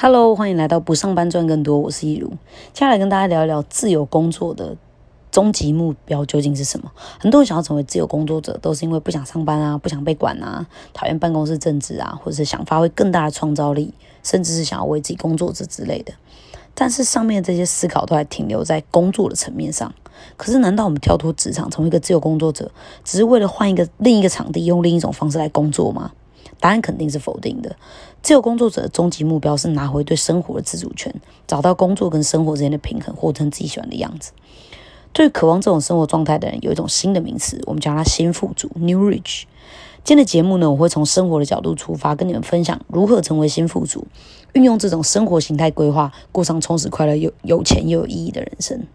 Hello，欢迎来到不上班赚更多，我是易如。接下来跟大家聊一聊自由工作的终极目标究竟是什么？很多人想要成为自由工作者，都是因为不想上班啊，不想被管啊，讨厌办公室政治啊，或者是想发挥更大的创造力，甚至是想要为自己工作者之类的。但是上面这些思考都还停留在工作的层面上。可是，难道我们跳脱职场，成为一个自由工作者，只是为了换一个另一个场地，用另一种方式来工作吗？答案肯定是否定的。自由工作者的终极目标是拿回对生活的自主权，找到工作跟生活之间的平衡，活成自己喜欢的样子。对渴望这种生活状态的人，有一种新的名词，我们叫它“新富足 ”（New Rich）。今天的节目呢，我会从生活的角度出发，跟你们分享如何成为新富足，运用这种生活形态规划，过上充实、快乐、有有钱又有意义的人生。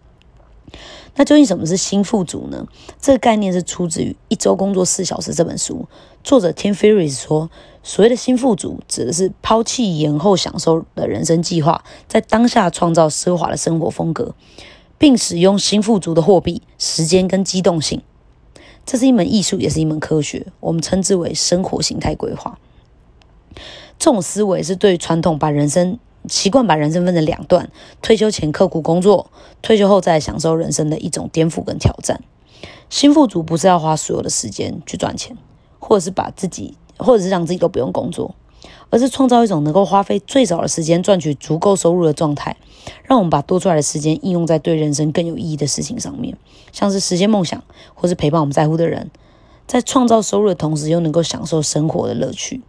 那究竟什么是新富足呢？这个概念是出自于《一周工作四小时》这本书，作者 Tim Ferriss 说，所谓的新富足，指的是抛弃延后享受的人生计划，在当下创造奢华的生活风格，并使用新富足的货币、时间跟机动性。这是一门艺术，也是一门科学，我们称之为生活形态规划。这种思维是对传统把人生习惯把人生分成两段：退休前刻苦工作，退休后再享受人生的一种颠覆跟挑战。新富足不是要花所有的时间去赚钱，或者是把自己，或者是让自己都不用工作，而是创造一种能够花费最少的时间赚取足够收入的状态，让我们把多出来的时间应用在对人生更有意义的事情上面，像是实现梦想，或是陪伴我们在乎的人，在创造收入的同时，又能够享受生活的乐趣。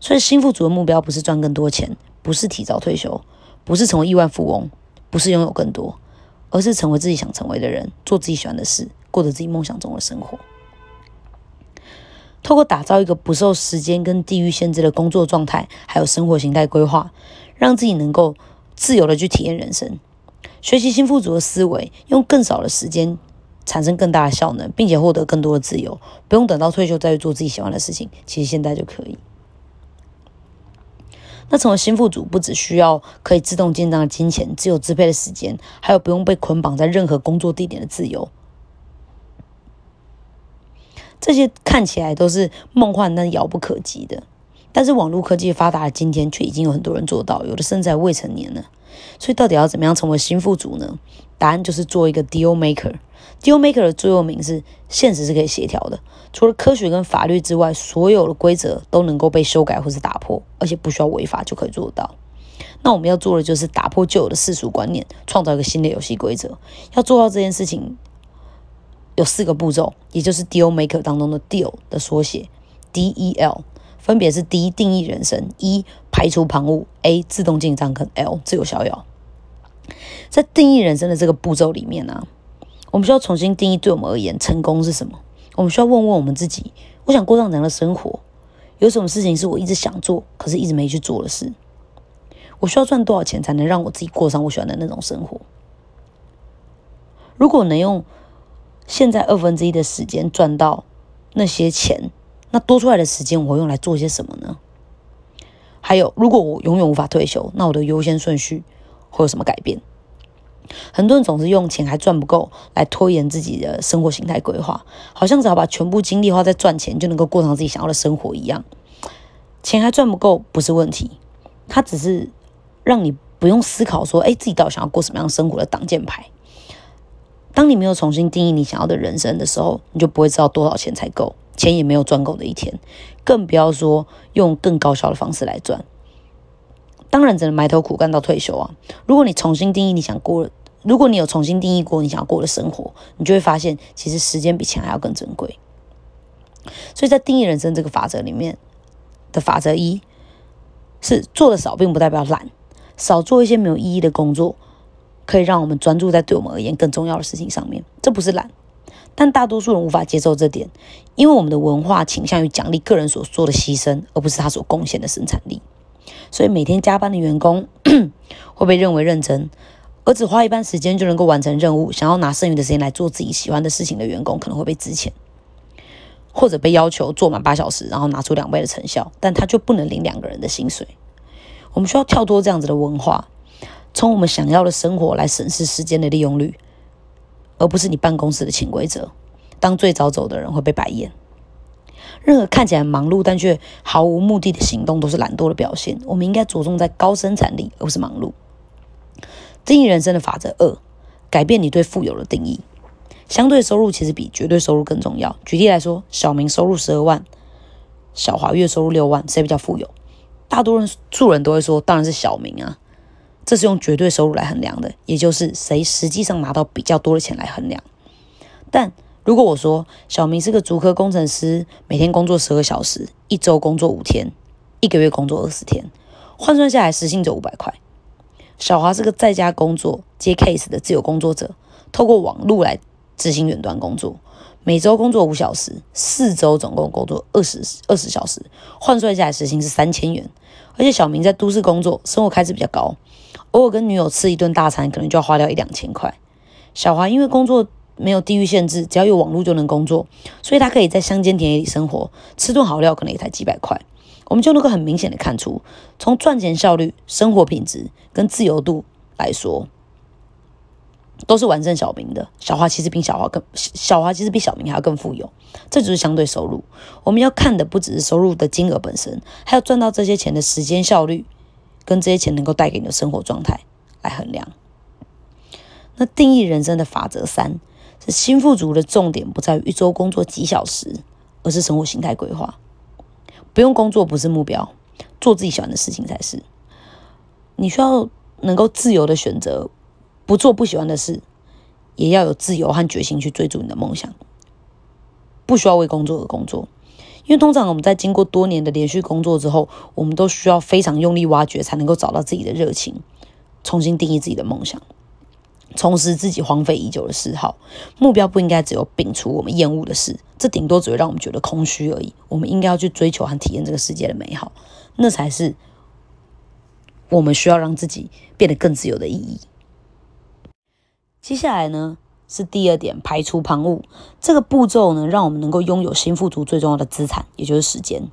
所以，新富足的目标不是赚更多钱。不是提早退休，不是成为亿万富翁，不是拥有更多，而是成为自己想成为的人，做自己喜欢的事，过着自己梦想中的生活。透过打造一个不受时间跟地域限制的工作状态，还有生活形态规划，让自己能够自由的去体验人生，学习新富足的思维，用更少的时间产生更大的效能，并且获得更多的自由，不用等到退休再去做自己喜欢的事情，其实现在就可以。那成为新富主，不只需要可以自动进账的金钱、自由支配的时间，还有不用被捆绑在任何工作地点的自由。这些看起来都是梦幻但遥不可及的，但是网络科技发达的今天，却已经有很多人做到，有的甚至还未成年呢。所以，到底要怎么样成为新富主呢？答案就是做一个 deal maker。deal maker 的座右铭是：现实是可以协调的。除了科学跟法律之外，所有的规则都能够被修改或是打破，而且不需要违法就可以做到。那我们要做的就是打破旧有的世俗观念，创造一个新的游戏规则。要做到这件事情，有四个步骤，也就是 deal maker 当中的 deal 的缩写 D E L，分别是 D 定义人生，一排除旁骛，A 自动进账跟 L 自由逍遥。在定义人生的这个步骤里面呢，我们需要重新定义对我们而言成功是什么。我们需要问问我们自己：我想过上怎样的生活？有什么事情是我一直想做，可是一直没去做的事？我需要赚多少钱才能让我自己过上我喜欢的那种生活？如果能用现在二分之一的时间赚到那些钱，那多出来的时间我用来做些什么呢？还有，如果我永远无法退休，那我的优先顺序会有什么改变？很多人总是用钱还赚不够来拖延自己的生活形态规划，好像只要把全部精力花在赚钱，就能够过上自己想要的生活一样。钱还赚不够不是问题，它只是让你不用思考说，哎，自己到底想要过什么样生活的挡箭牌。当你没有重新定义你想要的人生的时候，你就不会知道多少钱才够，钱也没有赚够的一天，更不要说用更高效的方式来赚。当然只能埋头苦干到退休啊！如果你重新定义你想过。如果你有重新定义过你想要过的生活，你就会发现，其实时间比钱还要更珍贵。所以在定义人生这个法则里面的法则一，是做的少并不代表懒，少做一些没有意义的工作，可以让我们专注在对我们而言更重要的事情上面。这不是懒，但大多数人无法接受这点，因为我们的文化倾向于奖励个人所做的牺牲，而不是他所贡献的生产力。所以每天加班的员工 会被认为认真。而只花一半时间就能够完成任务，想要拿剩余的时间来做自己喜欢的事情的员工可能会被资遣，或者被要求做满八小时，然后拿出两倍的成效，但他就不能领两个人的薪水。我们需要跳脱这样子的文化，从我们想要的生活来审视时间的利用率，而不是你办公室的潜规则。当最早走的人会被白眼。任何看起来忙碌但却毫无目的的行动都是懒惰的表现。我们应该着重在高生产力，而不是忙碌。定义人生的法则二：改变你对富有的定义。相对收入其实比绝对收入更重要。举例来说，小明收入十二万，小华月收入六万，谁比较富有？大多数人都会说，当然是小明啊。这是用绝对收入来衡量的，也就是谁实际上拿到比较多的钱来衡量。但如果我说小明是个足科工程师，每天工作十二小时，一周工作五天，一个月工作二十天，换算下来时薪只有五百块。小华是个在家工作接 case 的自由工作者，透过网络来执行远端工作，每周工作五小时，四周总共工作二十二十小时，换算下来时薪是三千元。而且小明在都市工作，生活开支比较高。偶尔跟女友吃一顿大餐，可能就要花掉一两千块。小华因为工作没有地域限制，只要有网络就能工作，所以他可以在乡间田野里生活，吃顿好料可能也才几百块。我们就能够很明显的看出，从赚钱效率、生活品质跟自由度来说，都是完胜小明的。小华其实比小华更，小华其实比小明还要更富有。这只是相对收入，我们要看的不只是收入的金额本身，还有赚到这些钱的时间效率。跟这些钱能够带给你的生活状态来衡量。那定义人生的法则三是新富足的重点不在于一周工作几小时，而是生活形态规划。不用工作不是目标，做自己喜欢的事情才是。你需要能够自由的选择，不做不喜欢的事，也要有自由和决心去追逐你的梦想。不需要为工作而工作。因为通常我们在经过多年的连续工作之后，我们都需要非常用力挖掘，才能够找到自己的热情，重新定义自己的梦想，重拾自己荒废已久的嗜好。目标不应该只有摒除我们厌恶的事，这顶多只会让我们觉得空虚而已。我们应该要去追求和体验这个世界的美好，那才是我们需要让自己变得更自由的意义。接下来呢？是第二点，排除旁骛。这个步骤呢，让我们能够拥有新富足最重要的资产，也就是时间。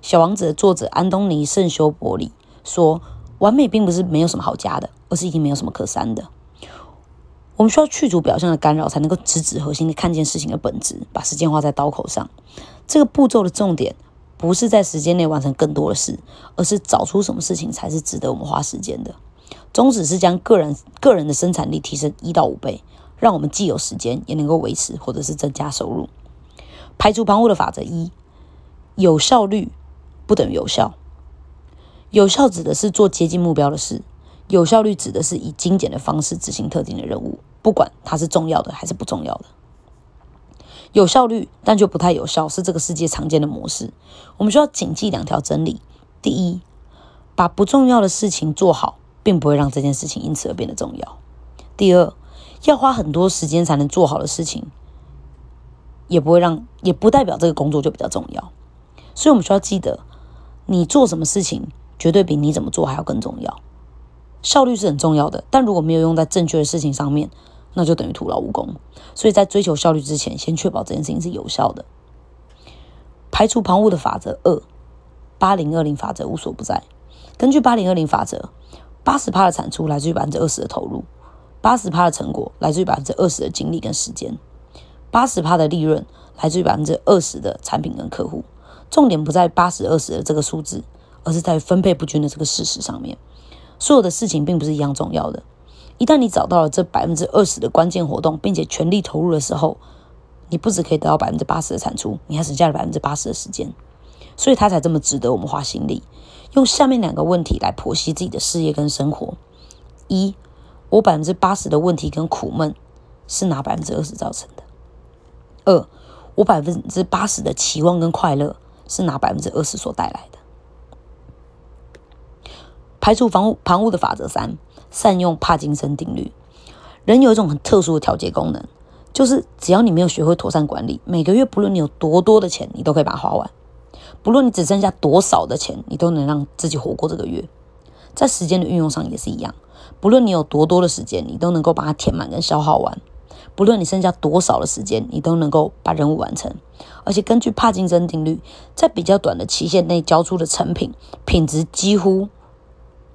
小王子的作者安东尼·圣修伯里说：“完美并不是没有什么好加的，而是已经没有什么可删的。我们需要去除表象的干扰，才能够直指核心的看见事情的本质，把时间花在刀口上。这个步骤的重点不是在时间内完成更多的事，而是找出什么事情才是值得我们花时间的。宗旨是将个人个人的生产力提升一到五倍。”让我们既有时间，也能够维持或者是增加收入。排除旁骛的法则一：有效率不等于有效。有效指的是做接近目标的事，有效率指的是以精简的方式执行特定的任务，不管它是重要的还是不重要的。有效率但却不太有效，是这个世界常见的模式。我们需要谨记两条真理：第一，把不重要的事情做好，并不会让这件事情因此而变得重要；第二。要花很多时间才能做好的事情，也不会让，也不代表这个工作就比较重要。所以，我们需要记得，你做什么事情，绝对比你怎么做还要更重要。效率是很重要的，但如果没有用在正确的事情上面，那就等于徒劳无功。所以在追求效率之前，先确保这件事情是有效的。排除旁骛的法则二，八零二零法则无所不在。根据八零二零法则，八十趴的产出来自于百分之二十的投入。八十趴的成果来自于百分之二十的精力跟时间，八十趴的利润来自于百分之二十的产品跟客户。重点不在八十二十的这个数字，而是在分配不均的这个事实上面。所有的事情并不是一样重要的。一旦你找到了这百分之二十的关键活动，并且全力投入的时候，你不只可以得到百分之八十的产出，你还省下了百分之八十的时间。所以它才这么值得我们花心力。用下面两个问题来剖析自己的事业跟生活：一。我百分之八十的问题跟苦闷是拿百分之二十造成的。二，我百分之八十的期望跟快乐是拿百分之二十所带来的。排除防旁骛的法则三，善用帕金森定律。人有一种很特殊的调节功能，就是只要你没有学会妥善管理，每个月不论你有多多的钱，你都可以把它花完；不论你只剩下多少的钱，你都能让自己活过这个月。在时间的运用上也是一样。不论你有多多的时间，你都能够把它填满跟消耗完；不论你剩下多少的时间，你都能够把任务完成。而且根据帕金森定律，在比较短的期限内交出的成品品质几乎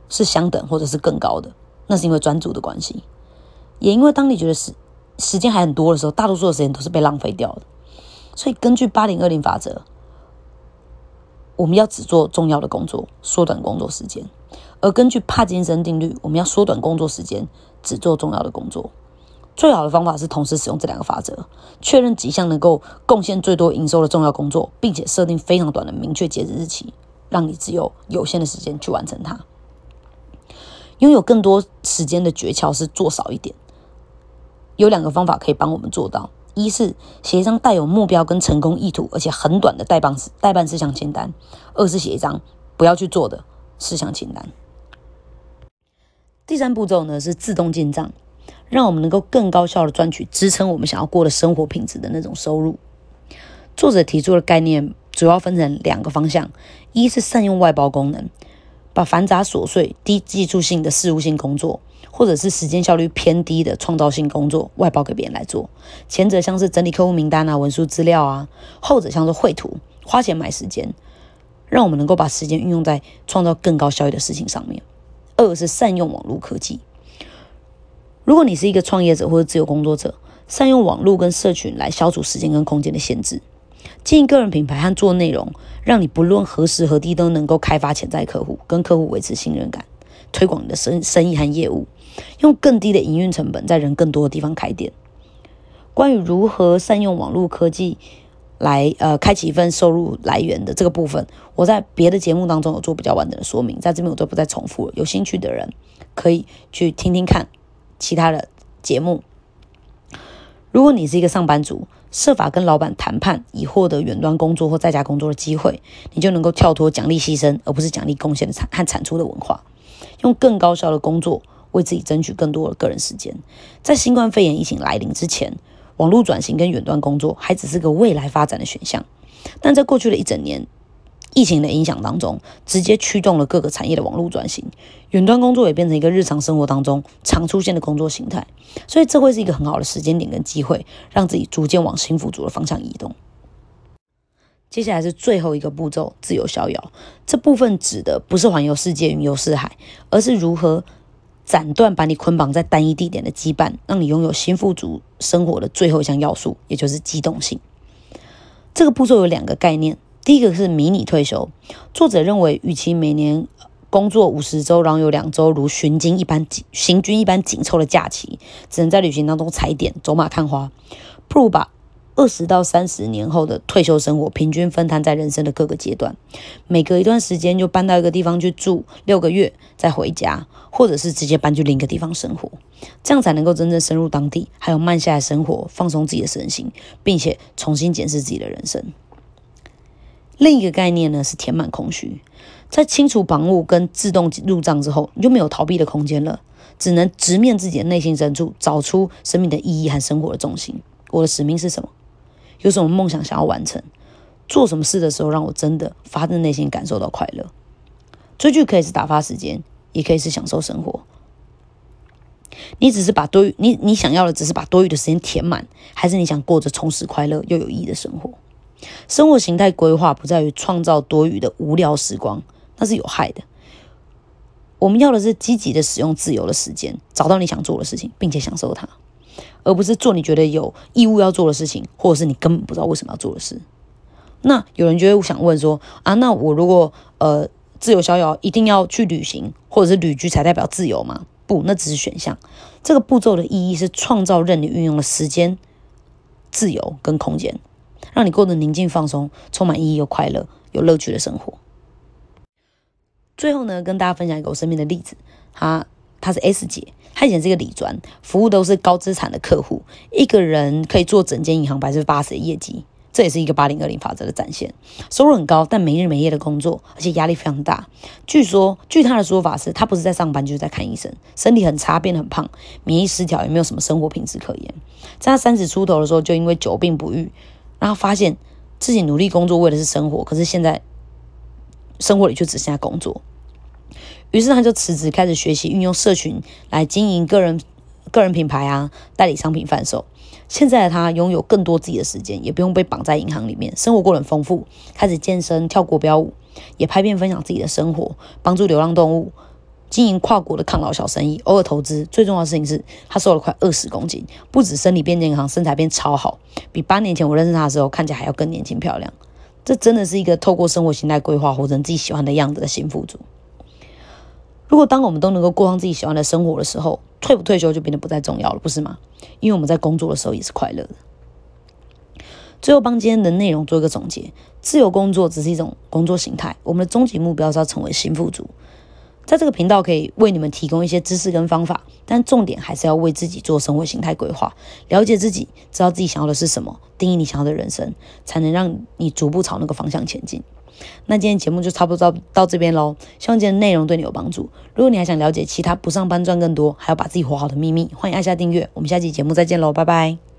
是相等或者是更高的。那是因为专注的关系，也因为当你觉得时时间还很多的时候，大多数的时间都是被浪费掉的。所以根据八零二零法则，我们要只做重要的工作，缩短工作时间；而根据帕金森定律，我们要缩短工作时间，只做重要的工作。最好的方法是同时使用这两个法则，确认几项能够贡献最多营收的重要工作，并且设定非常短的明确截止日期，让你只有有限的时间去完成它。拥有更多时间的诀窍是做少一点。有两个方法可以帮我们做到：一是写一张带有目标跟成功意图，而且很短的代办代办事项清单；二是写一张不要去做的事项清单。第三步骤呢是自动进账。让我们能够更高效的赚取支撑我们想要过的生活品质的那种收入。作者提出的概念主要分成两个方向：一是善用外包功能，把繁杂琐碎、低技术性的事务性工作，或者是时间效率偏低的创造性工作外包给别人来做。前者像是整理客户名单啊、文书资料啊；后者像是绘图，花钱买时间，让我们能够把时间运用在创造更高效益的事情上面。二是善用网络科技。如果你是一个创业者或者自由工作者，善用网络跟社群来消除时间跟空间的限制，经营个人品牌和做内容，让你不论何时何地都能够开发潜在客户，跟客户维持信任感，推广你的生生意和业务，用更低的营运成本在人更多的地方开店。关于如何善用网络科技来呃开启一份收入来源的这个部分，我在别的节目当中有做比较完整的说明，在这边我就不再重复了。有兴趣的人可以去听听看。其他的节目，如果你是一个上班族，设法跟老板谈判，以获得远端工作或在家工作的机会，你就能够跳脱奖励牺牲，而不是奖励贡献的产和产出的文化，用更高效的工作为自己争取更多的个人时间。在新冠肺炎疫情来临之前，网络转型跟远端工作还只是个未来发展的选项，但在过去的一整年。疫情的影响当中，直接驱动了各个产业的网络转型，远端工作也变成一个日常生活当中常出现的工作形态。所以，这会是一个很好的时间点跟机会，让自己逐渐往幸福族的方向移动。接下来是最后一个步骤——自由逍遥。这部分指的不是环游世界、云游四海，而是如何斩断把你捆绑在单一地点的羁绊，让你拥有新富足生活的最后一项要素，也就是机动性。这个步骤有两个概念。第一个是迷你退休，作者认为，与其每年工作五十周，然后有两周如巡经一般紧行军一般紧凑的假期，只能在旅行当中踩点、走马看花，不如把二十到三十年后的退休生活平均分摊在人生的各个阶段，每隔一段时间就搬到一个地方去住六个月，再回家，或者是直接搬去另一个地方生活，这样才能够真正深入当地，还有慢下来生活，放松自己的身心，并且重新检视自己的人生。另一个概念呢是填满空虚，在清除盲目跟自动入账之后，你就没有逃避的空间了，只能直面自己的内心深处，找出生命的意义和生活的重心。我的使命是什么？有什么梦想想要完成？做什么事的时候让我真的发自内心感受到快乐？追剧可以是打发时间，也可以是享受生活。你只是把多余你你想要的只是把多余的时间填满，还是你想过着充实、快乐又有意义的生活？生活形态规划不在于创造多余的无聊时光，那是有害的。我们要的是积极的使用自由的时间，找到你想做的事情，并且享受它，而不是做你觉得有义务要做的事情，或者是你根本不知道为什么要做的事。那有人就会想问说啊，那我如果呃自由逍遥，一定要去旅行或者是旅居才代表自由吗？不，那只是选项。这个步骤的意义是创造任你运用的时间、自由跟空间。让你过得宁静放松、充满意义又快乐、有乐趣的生活。最后呢，跟大家分享一个我身边的例子，她她是 S 姐，他以前是一个理专，服务都是高资产的客户，一个人可以做整间银行百分之八十的业绩，这也是一个八零二零法则的展现。收入很高，但没日没夜的工作，而且压力非常大。据说，据他的说法是，他不是在上班，就是在看医生，身体很差，变得很胖，免疫失调，也没有什么生活品质可言。在他三十出头的时候，就因为久病不愈。然后发现自己努力工作为的是生活，可是现在生活里就只剩下工作。于是他就辞职，开始学习运用社群来经营个人个人品牌啊，代理商品贩售。现在的他拥有更多自己的时间，也不用被绑在银行里面，生活过得很丰富。开始健身、跳国标舞，也拍片分享自己的生活，帮助流浪动物。经营跨国的抗老小生意，偶尔投资。最重要的事情是他瘦了快二十公斤，不止身体变健康，身材变超好，比八年前我认识他的时候看起来还要更年轻漂亮。这真的是一个透过生活形态规划活成自己喜欢的样子的幸福族。如果当我们都能够过上自己喜欢的生活的时候，退不退休就变得不再重要了，不是吗？因为我们在工作的时候也是快乐的。最后帮今天的内容做一个总结：自由工作只是一种工作形态，我们的终极目标是要成为新富足。在这个频道可以为你们提供一些知识跟方法，但重点还是要为自己做生活形态规划，了解自己，知道自己想要的是什么，定义你想要的人生，才能让你逐步朝那个方向前进。那今天节目就差不多到到这边喽，希望今天内容对你有帮助。如果你还想了解其他不上班赚更多，还要把自己活好的秘密，欢迎按下订阅。我们下期节目再见喽，拜拜。